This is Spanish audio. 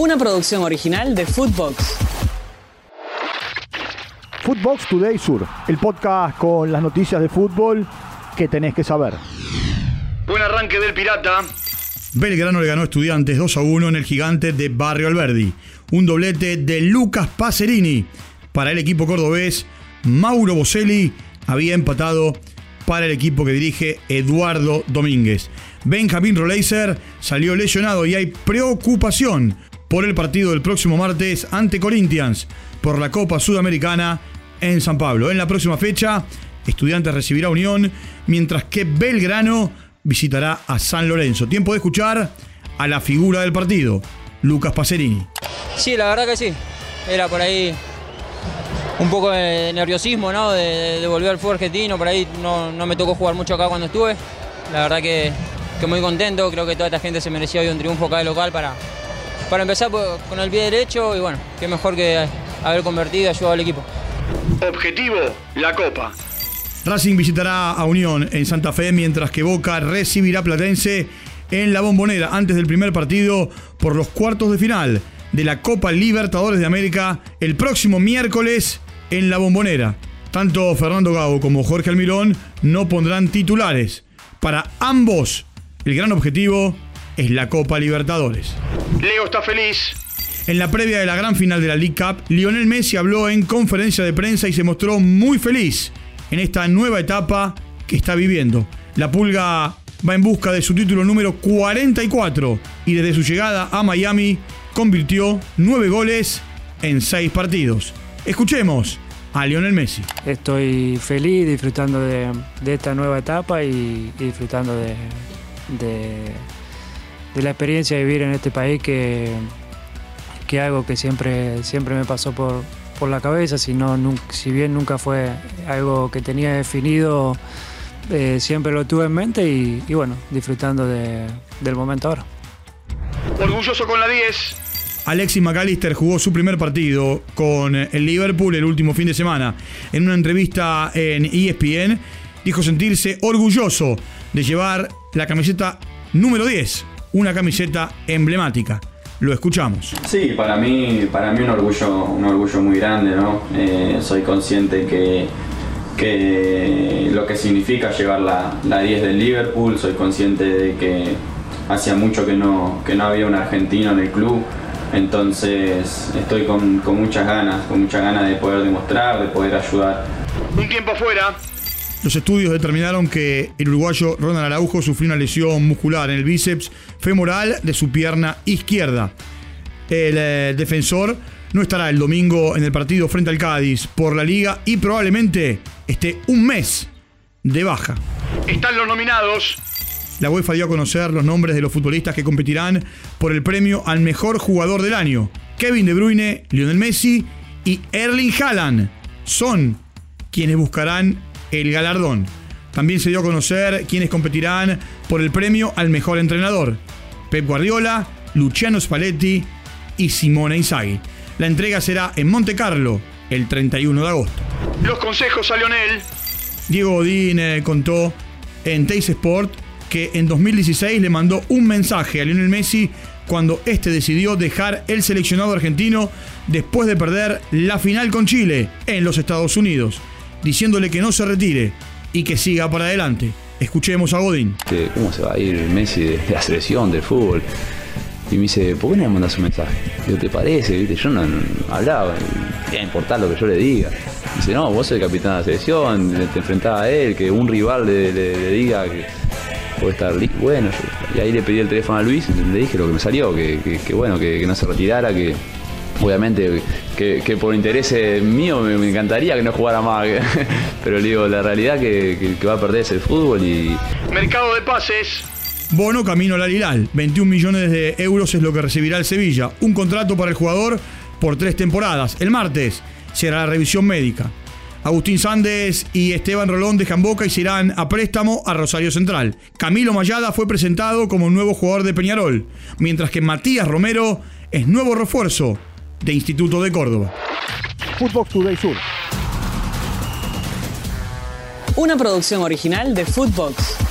una producción original de Footbox. Footbox Today Sur, el podcast con las noticias de fútbol que tenés que saber. Buen arranque del Pirata. Belgrano le ganó a Estudiantes 2 a 1 en el gigante de Barrio Alberdi. Un doblete de Lucas Pacerini. Para el equipo cordobés, Mauro Boselli había empatado para el equipo que dirige Eduardo Domínguez. Benjamín Roleiser salió lesionado y hay preocupación por el partido del próximo martes ante Corinthians por la Copa Sudamericana en San Pablo. En la próxima fecha, Estudiantes recibirá Unión, mientras que Belgrano visitará a San Lorenzo. Tiempo de escuchar a la figura del partido, Lucas Pacerini. Sí, la verdad que sí. Era por ahí un poco de nerviosismo, ¿no? De, volver al fútbol argentino. Por ahí no, no me tocó jugar mucho acá cuando estuve. La verdad que que muy contento, creo que toda esta gente se merecía hoy un triunfo acá de local para, para empezar con el pie derecho y bueno, qué mejor que haber convertido y ayudado al equipo. Objetivo, la Copa. Racing visitará a Unión en Santa Fe mientras que Boca recibirá Platense en la bombonera antes del primer partido por los cuartos de final de la Copa Libertadores de América el próximo miércoles en la bombonera. Tanto Fernando Gago como Jorge Almirón no pondrán titulares. Para ambos el gran objetivo es la Copa Libertadores. Leo está feliz. En la previa de la gran final de la League Cup, Lionel Messi habló en conferencia de prensa y se mostró muy feliz en esta nueva etapa que está viviendo. La Pulga va en busca de su título número 44 y desde su llegada a Miami convirtió nueve goles en seis partidos. Escuchemos a Lionel Messi. Estoy feliz disfrutando de, esta nueva etapa y disfrutando de, de, la experiencia de vivir en este país que, que algo que siempre, siempre me pasó por, por la cabeza, si, si bien nunca fue algo que tenía definido, eh, siempre lo tuve en mente y, bueno, disfrutando del momento ahora. Orgulloso con la 10. Alexis McAllister jugó su primer partido con el Liverpool el último fin de semana. En una entrevista en ESPN dijo sentirse orgulloso de llevar la camiseta número 10, una camiseta emblemática. Lo escuchamos. Sí, para mí, para mí un orgullo, un orgullo muy grande, ¿no? Eh, soy consciente que, que lo que significa llevar la, la 10 del Liverpool, soy consciente de que hacía mucho que no, que no había un argentino en el club, entonces estoy con, con muchas ganas, con muchas ganas de poder demostrar, de poder ayudar. Un tiempo afuera, los estudios determinaron que el uruguayo Ronald Araujo sufrió una lesión muscular en el bíceps femoral de su pierna izquierda. El eh, defensor no estará el domingo en el partido frente al Cádiz por la liga y probablemente esté un mes de baja. Están los nominados. La UEFA dio a conocer los nombres de los futbolistas que competirán por el premio al mejor jugador del año. Kevin De Bruyne, Lionel Messi y Erling Haaland son quienes buscarán el galardón. También se dio a conocer quienes competirán por el premio al mejor entrenador. Pep Guardiola, Luciano Spalletti y Simone Inzaghi. La entrega será en Monte Carlo el 31 de agosto. Los consejos a Lionel. Diego Godín eh, contó en Teis Sport que en 2016 le mandó un mensaje a Lionel Messi cuando este decidió dejar el seleccionado argentino después de perder la final con Chile en los Estados Unidos diciéndole que no se retire y que siga para adelante. Escuchemos a Godín. ¿Cómo se va a ir Messi de la selección, del fútbol? Y me dice, ¿por qué no me mandas un mensaje? Digo, ¿te parece? Yo no, hablaba, ¿qué importar lo que yo le diga? Dice, no, vos sos el capitán de la selección, te enfrentaba a él, que un rival le, diga que puede estar bueno. y ahí le pedí el teléfono a Luis le dije lo que me salió, que, bueno, que no se retirara, que, obviamente que, por interés mío me, encantaría que no jugara más, pero digo, la realidad que, que, va a perder es el fútbol y... Mercado de pases. Bono camino al Alilal, 21 millones de euros es lo que recibirá el Sevilla, un contrato para el jugador por tres temporadas. El martes será la revisión médica. Agustín Sández y Esteban Rolón dejan Boca y se irán a préstamo a Rosario Central. Camilo Mayada fue presentado como nuevo jugador de Peñarol, mientras que Matías Romero es nuevo refuerzo de Instituto de Córdoba. Footbox Today Sur. Una producción original de Footbox.